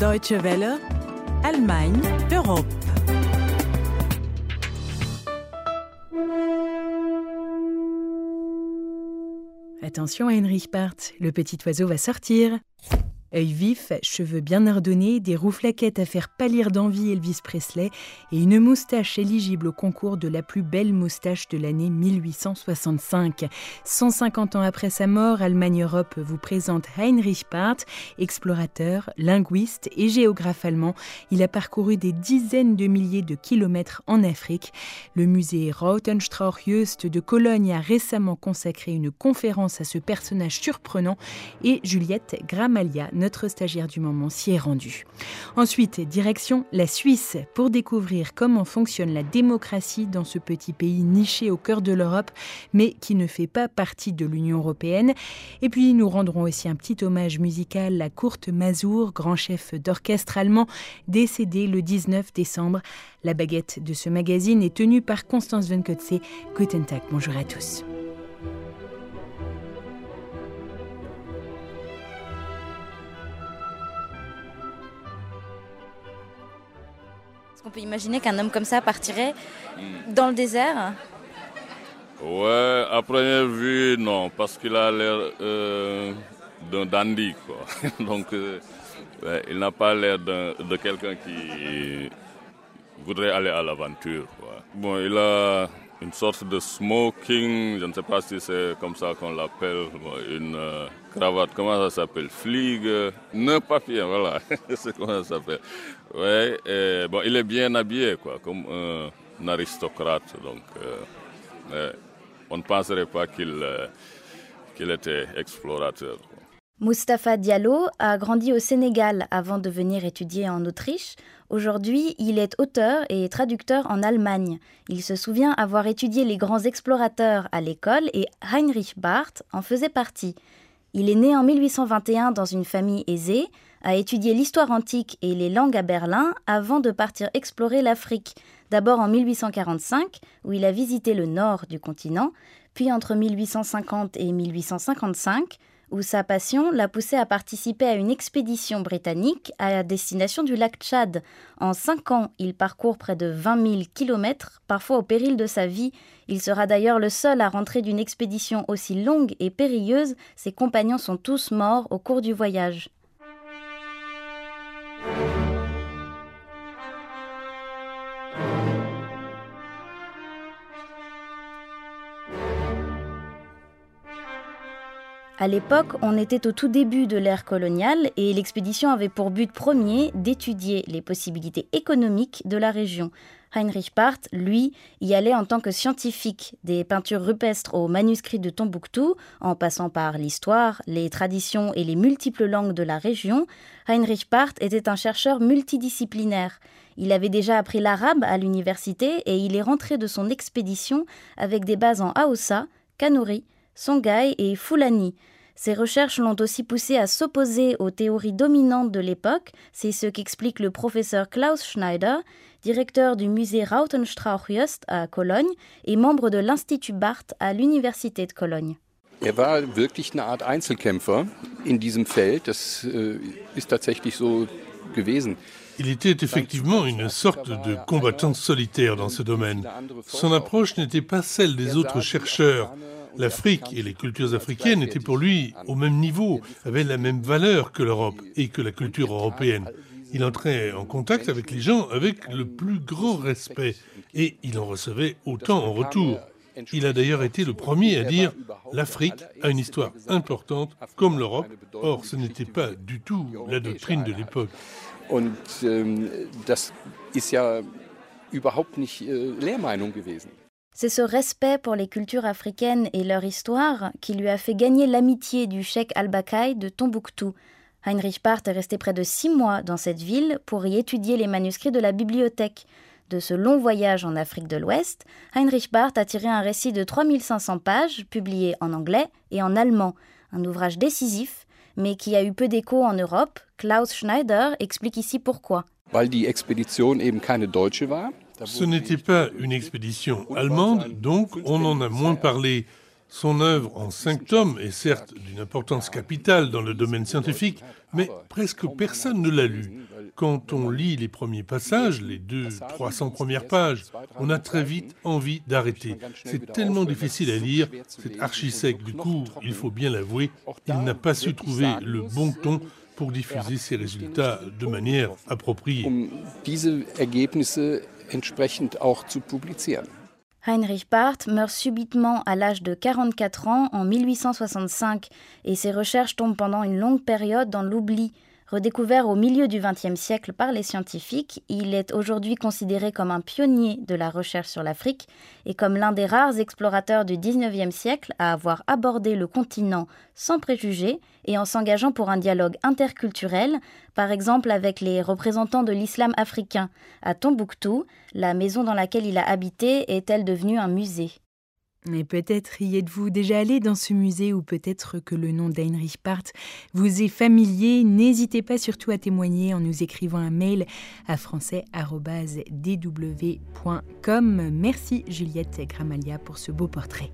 Deutsche Welle, Allemagne, Europe. Attention à Heinrich Part, le petit oiseau va sortir. Œil vif, cheveux bien ordonnés, des rouflaquettes à faire pâlir d'envie Elvis Presley et une moustache éligible au concours de la plus belle moustache de l'année 1865. 150 ans après sa mort, Allemagne-Europe vous présente Heinrich Barth, explorateur, linguiste et géographe allemand. Il a parcouru des dizaines de milliers de kilomètres en Afrique. Le musée Rautenstrauch-Jöst de Cologne a récemment consacré une conférence à ce personnage surprenant et Juliette Gramalia notre stagiaire du moment s'y est rendu. Ensuite, direction la Suisse pour découvrir comment fonctionne la démocratie dans ce petit pays niché au cœur de l'Europe, mais qui ne fait pas partie de l'Union européenne. Et puis, nous rendrons aussi un petit hommage musical à Kurt Mazur, grand chef d'orchestre allemand, décédé le 19 décembre. La baguette de ce magazine est tenue par Constance Van Guten Tag, bonjour à tous. On peut imaginer qu'un homme comme ça partirait dans le désert Ouais, à première vue, non, parce qu'il a l'air euh, d'un dandy, quoi. Donc, euh, il n'a pas l'air de quelqu'un qui voudrait aller à l'aventure. Bon, il a une sorte de smoking, je ne sais pas si c'est comme ça qu'on l'appelle, une euh, cravate, comment ça s'appelle? Fligue, nœud papier, voilà, c'est comment ça s'appelle. Ouais, bon, il est bien habillé, quoi, comme un, aristocrate, donc euh, on ne penserait pas qu'il euh, qu'il était explorateur. Mustapha Diallo a grandi au Sénégal avant de venir étudier en Autriche. Aujourd'hui, il est auteur et traducteur en Allemagne. Il se souvient avoir étudié les grands explorateurs à l'école et Heinrich Barth en faisait partie. Il est né en 1821 dans une famille aisée, a étudié l'histoire antique et les langues à Berlin avant de partir explorer l'Afrique. D'abord en 1845, où il a visité le nord du continent, puis entre 1850 et 1855, où sa passion l'a poussé à participer à une expédition britannique à destination du lac Tchad. En cinq ans, il parcourt près de 20 000 kilomètres, parfois au péril de sa vie. Il sera d'ailleurs le seul à rentrer d'une expédition aussi longue et périlleuse. Ses compagnons sont tous morts au cours du voyage. À l'époque, on était au tout début de l'ère coloniale et l'expédition avait pour but premier d'étudier les possibilités économiques de la région. Heinrich Barth, lui, y allait en tant que scientifique, des peintures rupestres aux manuscrits de Tombouctou, en passant par l'histoire, les traditions et les multiples langues de la région. Heinrich Barth était un chercheur multidisciplinaire. Il avait déjà appris l'arabe à l'université et il est rentré de son expédition avec des bases en Haoussa, Kanuri, Songhai et Fulani. Ses recherches l'ont aussi poussé à s'opposer aux théories dominantes de l'époque, c'est ce qu'explique le professeur Klaus Schneider, directeur du musée Rautenstrauch-Jost à Cologne et membre de l'Institut Barth à l'Université de Cologne. Er war wirklich eine Art Einzelkämpfer in diesem Feld. Das äh, ist tatsächlich so gewesen. Il était effectivement une sorte de combattant solitaire dans ce domaine. Son approche n'était pas celle des autres chercheurs. L'Afrique et les cultures africaines étaient pour lui au même niveau, avaient la même valeur que l'Europe et que la culture européenne. Il entrait en contact avec les gens avec le plus grand respect et il en recevait autant en retour. Il a d'ailleurs été le premier à dire l'Afrique a une histoire importante comme l'Europe. Or, ce n'était pas du tout la doctrine de l'époque. Ähm, äh. C'est ce respect pour les cultures africaines et leur histoire qui lui a fait gagner l'amitié du cheikh al-Bakai de Tombouctou. Heinrich Barth est resté près de six mois dans cette ville pour y étudier les manuscrits de la bibliothèque. De ce long voyage en Afrique de l'Ouest, Heinrich Barth a tiré un récit de 3500 pages, publié en anglais et en allemand, un ouvrage décisif, mais qui a eu peu d'écho en Europe. Klaus Schneider explique ici pourquoi. Ce n'était pas une expédition allemande, donc on en a moins parlé. Son œuvre en cinq tomes est certes d'une importance capitale dans le domaine scientifique, mais presque personne ne l'a lu. Quand on lit les premiers passages, les deux, 300 premières pages, on a très vite envie d'arrêter. C'est tellement difficile à lire, c'est archi sec. Du coup, il faut bien l'avouer, il n'a pas su trouver le bon ton pour diffuser ses résultats de manière appropriée. Entsprechend auch zu publizieren. Heinrich Barth meurt subitement à l'âge de 44 ans en 1865 et ses recherches tombent pendant une longue période dans l'oubli. Redécouvert au milieu du XXe siècle par les scientifiques, il est aujourd'hui considéré comme un pionnier de la recherche sur l'Afrique et comme l'un des rares explorateurs du XIXe siècle à avoir abordé le continent sans préjugés et en s'engageant pour un dialogue interculturel, par exemple avec les représentants de l'islam africain. À Tombouctou, la maison dans laquelle il a habité est-elle devenue un musée? Mais peut-être y êtes-vous déjà allé dans ce musée ou peut-être que le nom d'Heinrich Part vous est familier. N'hésitez pas surtout à témoigner en nous écrivant un mail à français.dw.com. Merci Juliette Gramalia pour ce beau portrait.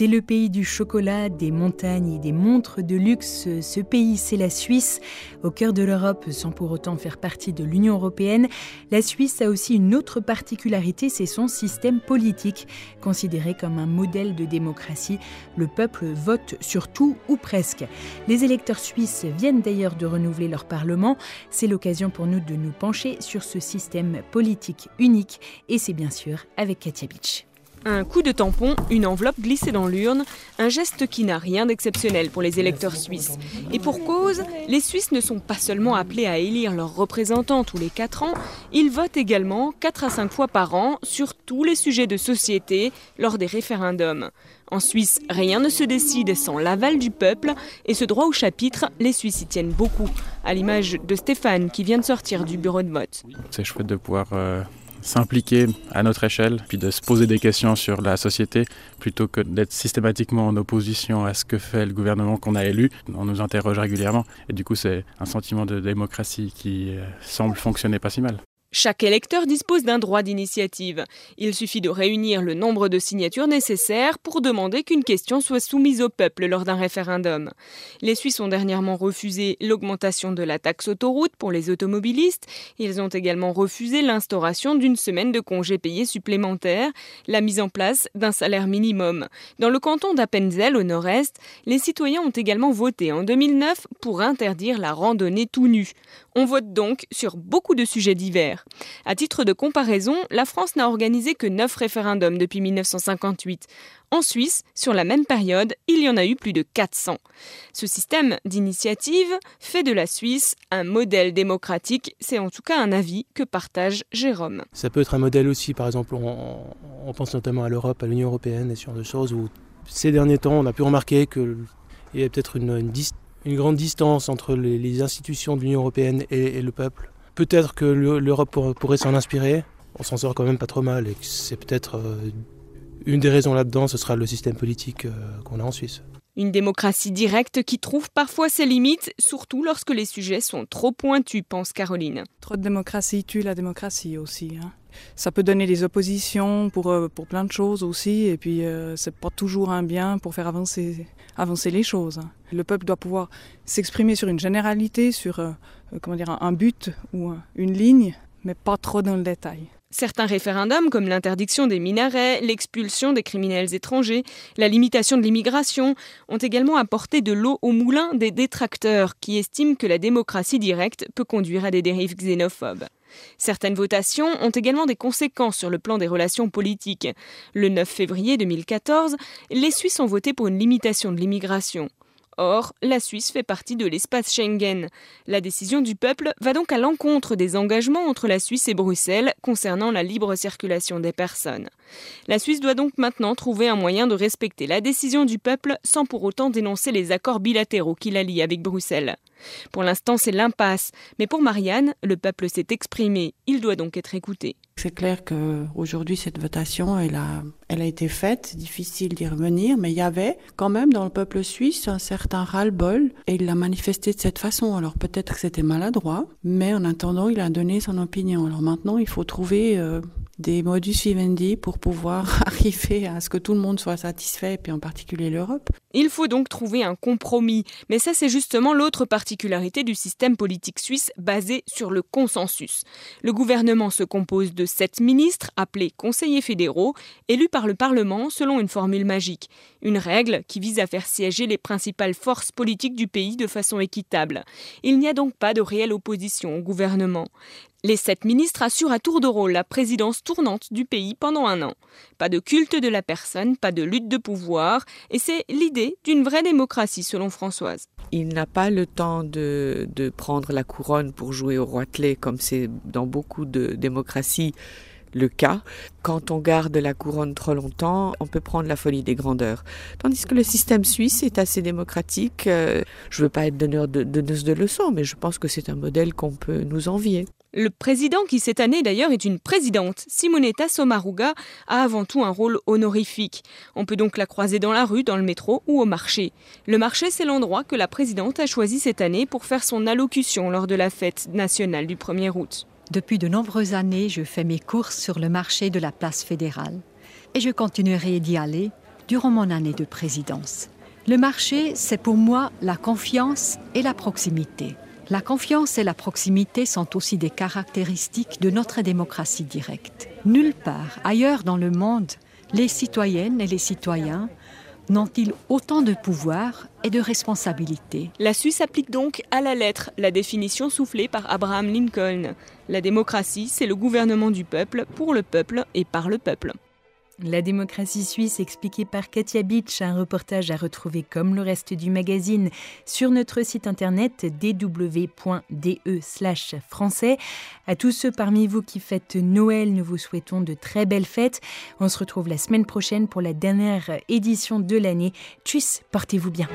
C'est le pays du chocolat, des montagnes et des montres de luxe. Ce pays, c'est la Suisse, au cœur de l'Europe sans pour autant faire partie de l'Union européenne. La Suisse a aussi une autre particularité, c'est son système politique. Considéré comme un modèle de démocratie, le peuple vote sur tout ou presque. Les électeurs suisses viennent d'ailleurs de renouveler leur parlement. C'est l'occasion pour nous de nous pencher sur ce système politique unique et c'est bien sûr avec Katia Beach. Un coup de tampon, une enveloppe glissée dans l'urne, un geste qui n'a rien d'exceptionnel pour les électeurs suisses. Et pour cause, les Suisses ne sont pas seulement appelés à élire leurs représentants tous les 4 ans, ils votent également 4 à 5 fois par an sur tous les sujets de société lors des référendums. En Suisse, rien ne se décide sans l'aval du peuple et ce droit au chapitre, les Suisses y tiennent beaucoup, à l'image de Stéphane qui vient de sortir du bureau de vote. C'est chouette de pouvoir euh, s'impliquer à notre échelle, puis de se poser des questions sur la société, plutôt que d'être systématiquement en opposition à ce que fait le gouvernement qu'on a élu. On nous interroge régulièrement, et du coup c'est un sentiment de démocratie qui euh, semble fonctionner pas si mal. Chaque électeur dispose d'un droit d'initiative. Il suffit de réunir le nombre de signatures nécessaires pour demander qu'une question soit soumise au peuple lors d'un référendum. Les Suisses ont dernièrement refusé l'augmentation de la taxe autoroute pour les automobilistes. Ils ont également refusé l'instauration d'une semaine de congés payés supplémentaires, la mise en place d'un salaire minimum. Dans le canton d'Appenzell, au nord-est, les citoyens ont également voté en 2009 pour interdire la randonnée tout nu. On vote donc sur beaucoup de sujets divers. À titre de comparaison, la France n'a organisé que 9 référendums depuis 1958. En Suisse, sur la même période, il y en a eu plus de 400. Ce système d'initiative fait de la Suisse un modèle démocratique, c'est en tout cas un avis que partage Jérôme. Ça peut être un modèle aussi, par exemple, on, pense notamment à l'Europe, à l'Union européenne et sur de choses où ces derniers temps on a pu remarquer qu'il y a peut-être une, une, une grande distance entre les, institutions de l'Union européenne et, le peuple. Peut-être que l'Europe pourrait s'en inspirer. On s'en sort quand même pas trop mal et c'est peut-être euh, une des raisons là-dedans, ce sera le système politique euh, qu'on a en Suisse. Une démocratie directe qui trouve parfois ses limites, surtout lorsque les sujets sont trop pointus, pense Caroline. Trop de démocratie tue la démocratie aussi. Hein. Ça peut donner des oppositions pour, euh, pour plein de choses aussi, et puis euh, c'est pas toujours un bien pour faire avancer, avancer les choses. Le peuple doit pouvoir s'exprimer sur une généralité, sur euh, comment dire, un but ou une ligne, mais pas trop dans le détail. Certains référendums, comme l'interdiction des minarets, l'expulsion des criminels étrangers, la limitation de l'immigration, ont également apporté de l'eau au moulin des détracteurs qui estiment que la démocratie directe peut conduire à des dérives xénophobes. Certaines votations ont également des conséquences sur le plan des relations politiques. Le 9 février 2014, les Suisses ont voté pour une limitation de l'immigration. Or, la Suisse fait partie de l'espace Schengen. La décision du peuple va donc à l'encontre des engagements entre la Suisse et Bruxelles concernant la libre circulation des personnes. La Suisse doit donc maintenant trouver un moyen de respecter la décision du peuple sans pour autant dénoncer les accords bilatéraux qui la lient avec Bruxelles. Pour l'instant, c'est l'impasse. Mais pour Marianne, le peuple s'est exprimé. Il doit donc être écouté. C'est clair qu'aujourd'hui, cette votation, elle a, elle a été faite. Difficile d'y revenir, mais il y avait quand même dans le peuple suisse un certain ras-le-bol et il l'a manifesté de cette façon. Alors peut-être que c'était maladroit, mais en attendant, il a donné son opinion. Alors maintenant, il faut trouver euh, des modus vivendi pour pouvoir arriver à ce que tout le monde soit satisfait, et puis en particulier l'Europe. Il faut donc trouver un compromis, mais ça c'est justement l'autre particularité du système politique suisse basé sur le consensus. Le gouvernement se compose de sept ministres appelés conseillers fédéraux, élus par le Parlement selon une formule magique, une règle qui vise à faire siéger les principales forces politiques du pays de façon équitable. Il n'y a donc pas de réelle opposition au gouvernement. Les sept ministres assurent à tour de rôle la présidence tournante du pays pendant un an. Pas de culte de la personne, pas de lutte de pouvoir, et c'est l'idée d'une vraie démocratie selon Françoise. Il n'a pas le temps de, de prendre la couronne pour jouer au roitelet comme c'est dans beaucoup de démocraties le cas. Quand on garde la couronne trop longtemps, on peut prendre la folie des grandeurs. Tandis que le système suisse est assez démocratique. Euh, je ne veux pas être donneur de, de, de leçons, mais je pense que c'est un modèle qu'on peut nous envier. Le président, qui cette année d'ailleurs est une présidente, Simonetta Sommaruga, a avant tout un rôle honorifique. On peut donc la croiser dans la rue, dans le métro ou au marché. Le marché, c'est l'endroit que la présidente a choisi cette année pour faire son allocution lors de la fête nationale du 1er août. Depuis de nombreuses années, je fais mes courses sur le marché de la place fédérale et je continuerai d'y aller durant mon année de présidence. Le marché, c'est pour moi la confiance et la proximité. La confiance et la proximité sont aussi des caractéristiques de notre démocratie directe. Nulle part ailleurs dans le monde, les citoyennes et les citoyens n'ont-ils autant de pouvoir et de responsabilités? La Suisse applique donc à la lettre la définition soufflée par Abraham Lincoln. La démocratie, c'est le gouvernement du peuple, pour le peuple et par le peuple. La démocratie suisse expliquée par Katia Beach, un reportage à retrouver comme le reste du magazine sur notre site internet dw.de français. À tous ceux parmi vous qui fêtent Noël, nous vous souhaitons de très belles fêtes. On se retrouve la semaine prochaine pour la dernière édition de l'année. Tchuss, portez-vous bien.